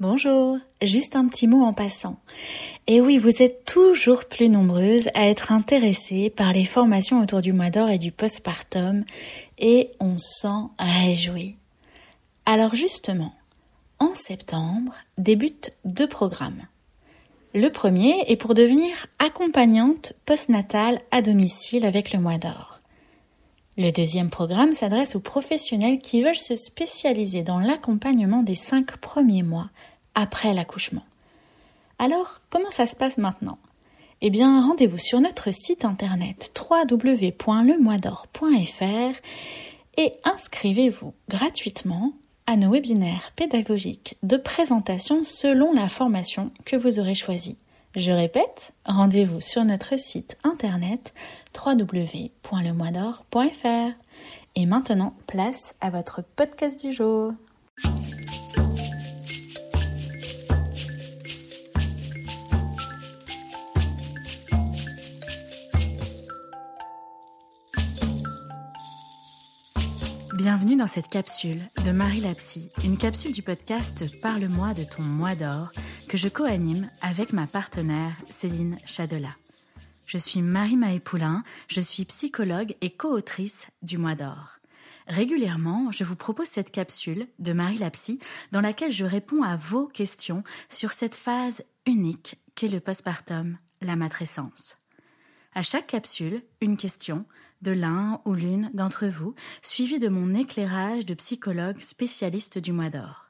Bonjour, juste un petit mot en passant. Et oui, vous êtes toujours plus nombreuses à être intéressées par les formations autour du mois d'or et du postpartum et on s'en réjouit. Alors justement, en septembre débutent deux programmes. Le premier est pour devenir accompagnante postnatale à domicile avec le mois d'or. Le deuxième programme s'adresse aux professionnels qui veulent se spécialiser dans l'accompagnement des cinq premiers mois après l'accouchement. Alors, comment ça se passe maintenant? Eh bien, rendez-vous sur notre site internet www.lemoisdor.fr et inscrivez-vous gratuitement à nos webinaires pédagogiques de présentation selon la formation que vous aurez choisie. Je répète, rendez-vous sur notre site internet www.lemoisdor.fr. Et maintenant, place à votre podcast du jour. Bienvenue dans cette capsule de Marie Lapsy, une capsule du podcast Parle-moi de ton mois d'or que je co-anime avec ma partenaire Céline Chadela. Je suis Marie Maëpoulin, je suis psychologue et co-autrice du mois d'or. Régulièrement, je vous propose cette capsule de Marie Lapsy dans laquelle je réponds à vos questions sur cette phase unique qu'est le postpartum, la matrescence. À chaque capsule, une question, de l'un ou l'une d'entre vous, suivi de mon éclairage de psychologue spécialiste du mois d'or.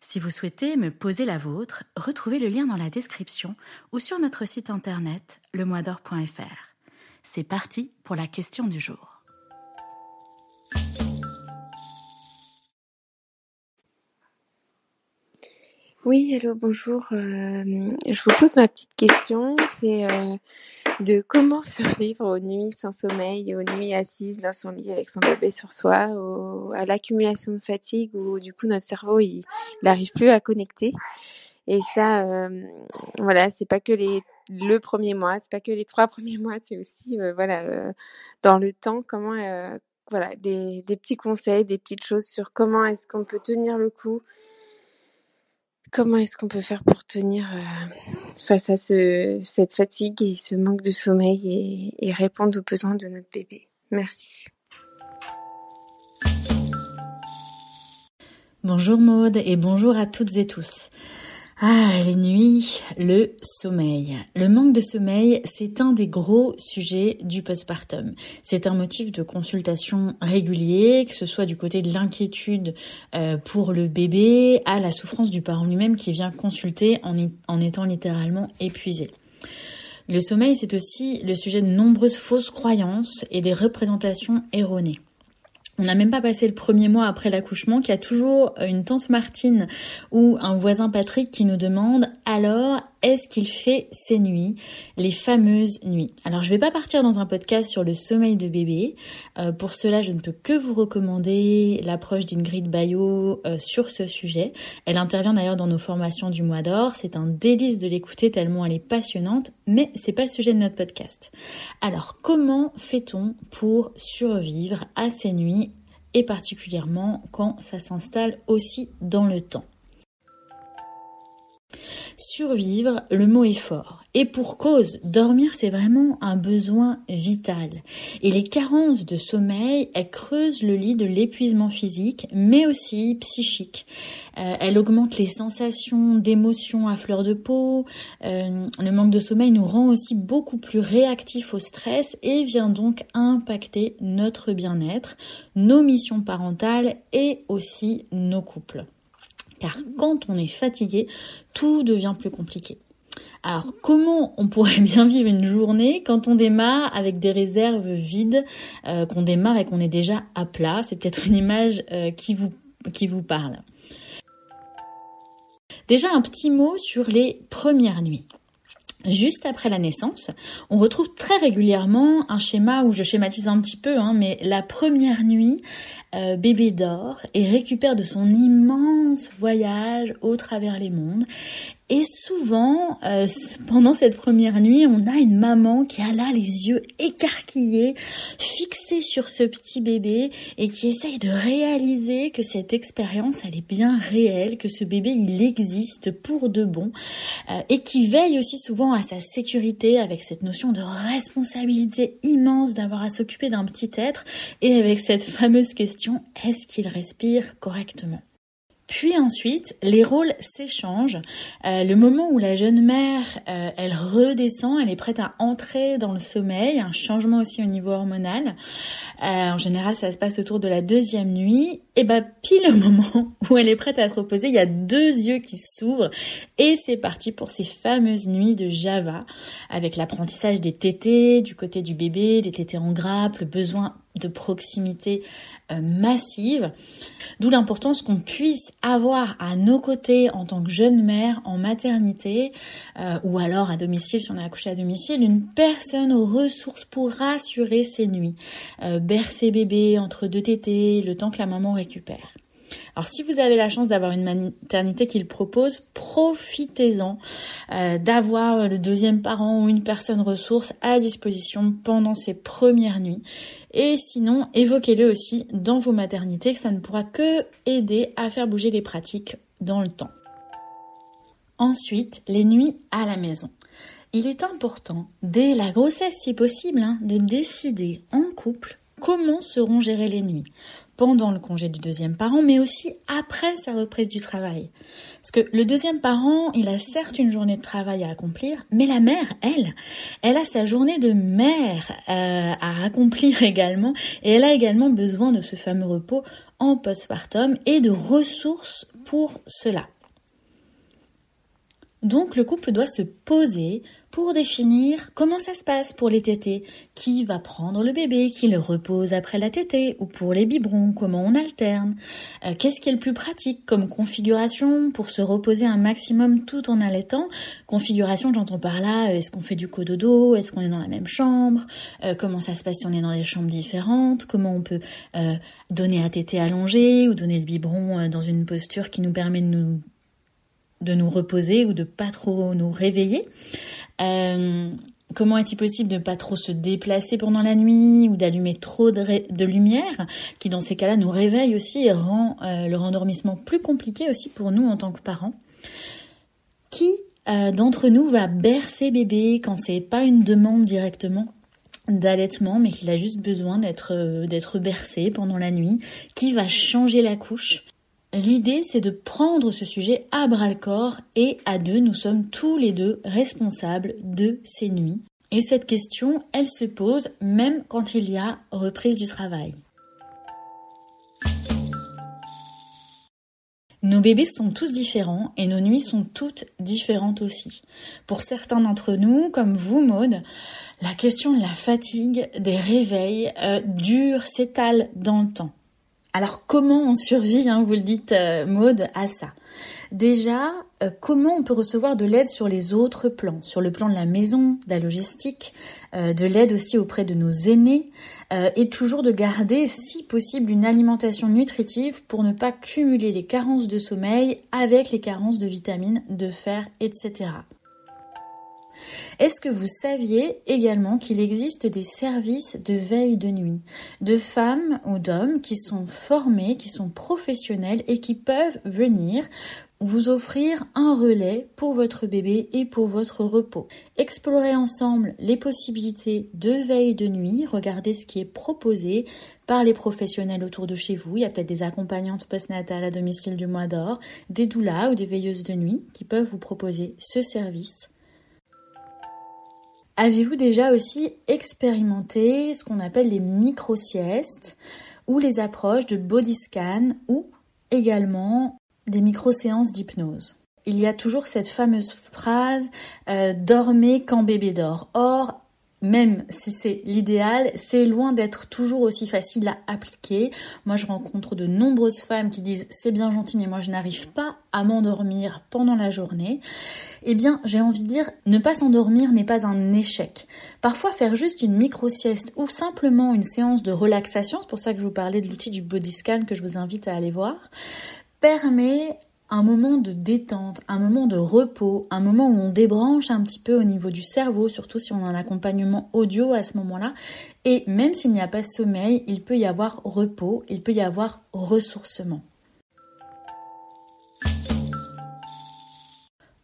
Si vous souhaitez me poser la vôtre, retrouvez le lien dans la description ou sur notre site internet lemoisdor.fr. C'est parti pour la question du jour. Oui, hello, bonjour. Euh, je vous pose ma petite question. C'est euh, de comment survivre aux nuits sans sommeil, aux nuits assises dans son lit avec son bébé sur soi, à l'accumulation de fatigue où du coup notre cerveau il n'arrive plus à connecter. Et ça, euh, voilà, c'est pas que les le premier mois, c'est pas que les trois premiers mois, c'est aussi euh, voilà euh, dans le temps comment voilà des, des petits conseils, des petites choses sur comment est-ce qu'on peut tenir le coup Comment est-ce qu'on peut faire pour tenir euh, face à ce, cette fatigue et ce manque de sommeil et répondre aux besoins de notre bébé? Merci. Bonjour Maude et bonjour à toutes et tous. Ah, les nuits, le sommeil. Le manque de sommeil, c'est un des gros sujets du postpartum. C'est un motif de consultation régulier, que ce soit du côté de l'inquiétude euh, pour le bébé à la souffrance du parent lui-même qui vient consulter en, en étant littéralement épuisé. Le sommeil, c'est aussi le sujet de nombreuses fausses croyances et des représentations erronées. On n'a même pas passé le premier mois après l'accouchement qu'il y a toujours une tante Martine ou un voisin Patrick qui nous demande alors est-ce qu'il fait ses nuits, les fameuses nuits? Alors je vais pas partir dans un podcast sur le sommeil de bébé. Euh, pour cela, je ne peux que vous recommander l'approche d'Ingrid Bayot euh, sur ce sujet. Elle intervient d'ailleurs dans nos formations du mois d'or. C'est un délice de l'écouter tellement elle est passionnante, mais c'est pas le sujet de notre podcast. Alors comment fait-on pour survivre à ces nuits et particulièrement quand ça s'installe aussi dans le temps? Survivre, le mot est fort. Et pour cause, dormir c'est vraiment un besoin vital. Et les carences de sommeil, elles creusent le lit de l'épuisement physique, mais aussi psychique. Euh, elles augmentent les sensations d'émotions à fleur de peau. Euh, le manque de sommeil nous rend aussi beaucoup plus réactifs au stress et vient donc impacter notre bien-être, nos missions parentales et aussi nos couples. Car quand on est fatigué, tout devient plus compliqué. Alors comment on pourrait bien vivre une journée quand on démarre avec des réserves vides, euh, qu'on démarre et qu'on est déjà à plat? C'est peut-être une image euh, qui, vous, qui vous parle. Déjà un petit mot sur les premières nuits. Juste après la naissance, on retrouve très régulièrement un schéma où je schématise un petit peu, hein, mais la première nuit, euh, bébé dort et récupère de son immense voyage au travers les mondes Et souvent, euh, pendant cette première nuit, on a une maman qui a là les yeux écarquillés, fixés sur ce petit bébé et qui essaye de réaliser que cette expérience, elle est bien réelle, que ce bébé, il existe pour de bon euh, et qui veille aussi souvent à sa sécurité avec cette notion de responsabilité immense d'avoir à s'occuper d'un petit être. Et avec cette fameuse question, est-ce qu'il respire correctement? Puis ensuite, les rôles s'échangent. Euh, le moment où la jeune mère, euh, elle redescend, elle est prête à entrer dans le sommeil, un changement aussi au niveau hormonal. Euh, en général, ça se passe autour de la deuxième nuit. Et bah pile au moment où elle est prête à se reposer, il y a deux yeux qui s'ouvrent et c'est parti pour ces fameuses nuits de Java avec l'apprentissage des tétés du côté du bébé, des tétés en grappe, le besoin de proximité euh, massive, d'où l'importance qu'on puisse avoir à nos côtés en tant que jeune mère en maternité euh, ou alors à domicile si on a accouché à domicile, une personne aux ressources pour rassurer ses nuits, euh, bercer bébé entre deux tétés, le temps que la maman récupère. Alors si vous avez la chance d'avoir une maternité qui le propose, profitez-en euh, d'avoir le deuxième parent ou une personne ressource à disposition pendant ces premières nuits. Et sinon, évoquez-le aussi dans vos maternités, que ça ne pourra que aider à faire bouger les pratiques dans le temps. Ensuite, les nuits à la maison. Il est important, dès la grossesse si possible, hein, de décider en couple comment seront gérées les nuits pendant le congé du deuxième parent, mais aussi après sa reprise du travail. Parce que le deuxième parent, il a certes une journée de travail à accomplir, mais la mère, elle, elle a sa journée de mère euh, à accomplir également, et elle a également besoin de ce fameux repos en postpartum et de ressources pour cela. Donc le couple doit se poser pour définir comment ça se passe pour les tétés, qui va prendre le bébé, qui le repose après la tétée, ou pour les biberons, comment on alterne, euh, qu'est-ce qui est le plus pratique comme configuration pour se reposer un maximum tout en allaitant, configuration j'entends par là, est-ce qu'on fait du cododo, est-ce qu'on est dans la même chambre, euh, comment ça se passe si on est dans des chambres différentes, comment on peut euh, donner à tétée allongée ou donner le biberon dans une posture qui nous permet de nous de nous reposer ou de pas trop nous réveiller. Euh, comment est-il possible de pas trop se déplacer pendant la nuit ou d'allumer trop de, lumière, qui dans ces cas-là nous réveille aussi et rend euh, le rendormissement plus compliqué aussi pour nous en tant que parents? Qui euh, d'entre nous va bercer bébé quand c'est pas une demande directement d'allaitement, mais qu'il a juste besoin d'être d'être bercé pendant la nuit, qui va changer la couche, L'idée, c'est de prendre ce sujet à bras le corps et à deux, nous sommes tous les deux responsables de ces nuits. Et cette question, elle se pose même quand il y a reprise du travail. Nos bébés sont tous différents et nos nuits sont toutes différentes aussi. Pour certains d'entre nous, comme vous Maude, la question de la fatigue, des réveils euh, dure, s'étale dans le temps. Alors comment on survit, hein, vous le dites euh, Maude, à ça? Déjà, euh, comment on peut recevoir de l'aide sur les autres plans? Sur le plan de la maison, de la logistique, euh, de l'aide aussi auprès de nos aînés, et toujours de garder, si possible, une alimentation nutritive pour ne pas cumuler les carences de sommeil avec les carences de vitamines, de fer, etc. Est-ce que vous saviez également qu'il existe des services de veille de nuit de femmes ou d'hommes qui sont formés, qui sont professionnels et qui peuvent venir vous offrir un relais pour votre bébé et pour votre repos? Explorez ensemble les possibilités de veille de nuit, regardez ce qui est proposé par les professionnels autour de chez vous. Il y a peut-être des accompagnantes postnatales à domicile du mois d'or, des doulas ou des veilleuses de nuit qui peuvent vous proposer ce service Avez-vous déjà aussi expérimenté ce qu'on appelle les micro-siestes ou les approches de body scan ou également des micro-séances d'hypnose? Il y a toujours cette fameuse phrase euh, dormez quand bébé dort. Or, même si c'est l'idéal, c'est loin d'être toujours aussi facile à appliquer. Moi, je rencontre de nombreuses femmes qui disent c'est bien gentil, mais moi, je n'arrive pas à m'endormir pendant la journée. Eh bien, j'ai envie de dire, ne pas s'endormir n'est pas un échec. Parfois, faire juste une micro-sieste ou simplement une séance de relaxation, c'est pour ça que je vous parlais de l'outil du body scan que je vous invite à aller voir, permet un moment de détente, un moment de repos, un moment où on débranche un petit peu au niveau du cerveau, surtout si on a un accompagnement audio à ce moment-là. Et même s'il n'y a pas sommeil, il peut y avoir repos, il peut y avoir ressourcement.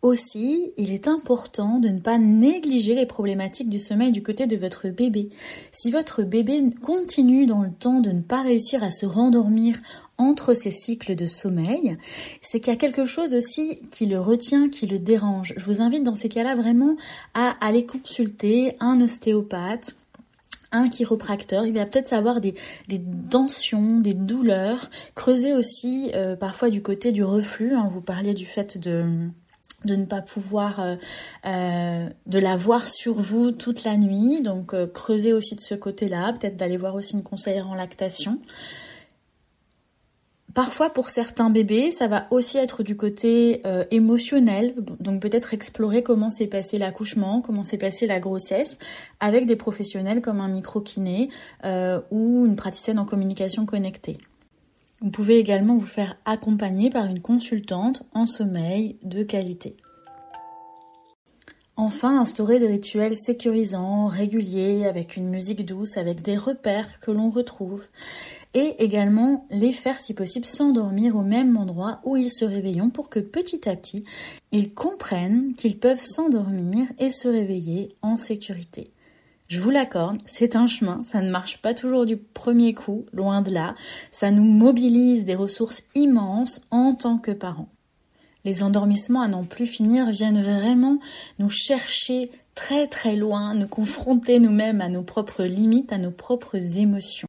Aussi, il est important de ne pas négliger les problématiques du sommeil du côté de votre bébé. Si votre bébé continue dans le temps de ne pas réussir à se rendormir entre ces cycles de sommeil, c'est qu'il y a quelque chose aussi qui le retient, qui le dérange. Je vous invite dans ces cas-là vraiment à aller consulter un ostéopathe, un chiropracteur, il va peut-être savoir des, tensions, des douleurs, creuser aussi euh, parfois du côté du reflux, hein. vous parliez du fait de de ne pas pouvoir euh, euh, de la voir sur vous toute la nuit, donc euh, creuser aussi de ce côté-là, peut-être d'aller voir aussi une conseillère en lactation. Parfois pour certains bébés, ça va aussi être du côté émotionnel, donc peut-être explorer comment s'est passé l'accouchement, comment s'est passée la grossesse, avec des professionnels comme un micro-kiné ou une praticienne en communication connectée. Vous pouvez également vous faire accompagner par une consultante en sommeil de qualité. Enfin, instaurer des rituels sécurisants, réguliers, avec une musique douce, avec des repères que l'on retrouve, et également les faire si possible s'endormir au même endroit où ils se réveillent pour que petit à petit, ils comprennent qu'ils peuvent s'endormir et se réveiller en sécurité. Je vous l'accorde, c'est un chemin, ça ne marche pas toujours du premier coup, loin de là, ça nous mobilise des ressources immenses en tant que parents. Les endormissements à n'en plus finir viennent vraiment nous chercher très très loin, nous confronter nous-mêmes à nos propres limites, à nos propres émotions.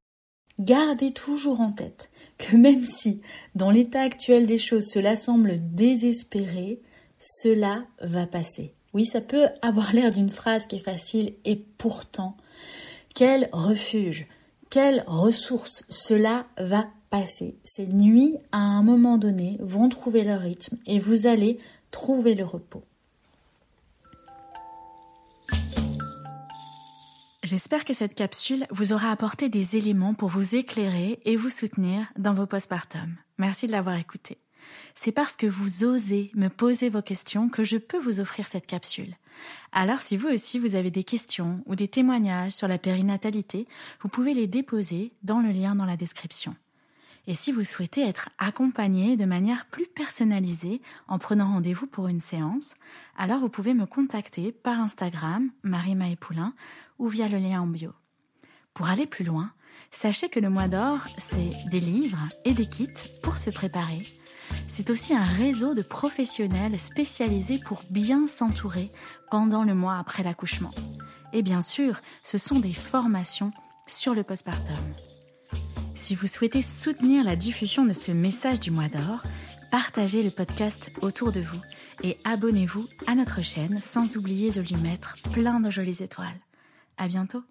Gardez toujours en tête que même si, dans l'état actuel des choses, cela semble désespéré, cela va passer. Oui, ça peut avoir l'air d'une phrase qui est facile et pourtant, quel refuge, quelle ressource cela va passer. Ces nuits, à un moment donné, vont trouver leur rythme et vous allez trouver le repos. J'espère que cette capsule vous aura apporté des éléments pour vous éclairer et vous soutenir dans vos postpartum. Merci de l'avoir écouté. C'est parce que vous osez me poser vos questions que je peux vous offrir cette capsule. Alors si vous aussi vous avez des questions ou des témoignages sur la périnatalité, vous pouvez les déposer dans le lien dans la description. Et si vous souhaitez être accompagné de manière plus personnalisée en prenant rendez-vous pour une séance, alors vous pouvez me contacter par Instagram, Marie Poulain, ou via le lien en bio. Pour aller plus loin, sachez que le mois d'or, c'est des livres et des kits pour se préparer, c'est aussi un réseau de professionnels spécialisés pour bien s'entourer pendant le mois après l'accouchement. Et bien sûr, ce sont des formations sur le postpartum. Si vous souhaitez soutenir la diffusion de ce message du mois d'or, partagez le podcast autour de vous et abonnez-vous à notre chaîne sans oublier de lui mettre plein de jolies étoiles. À bientôt!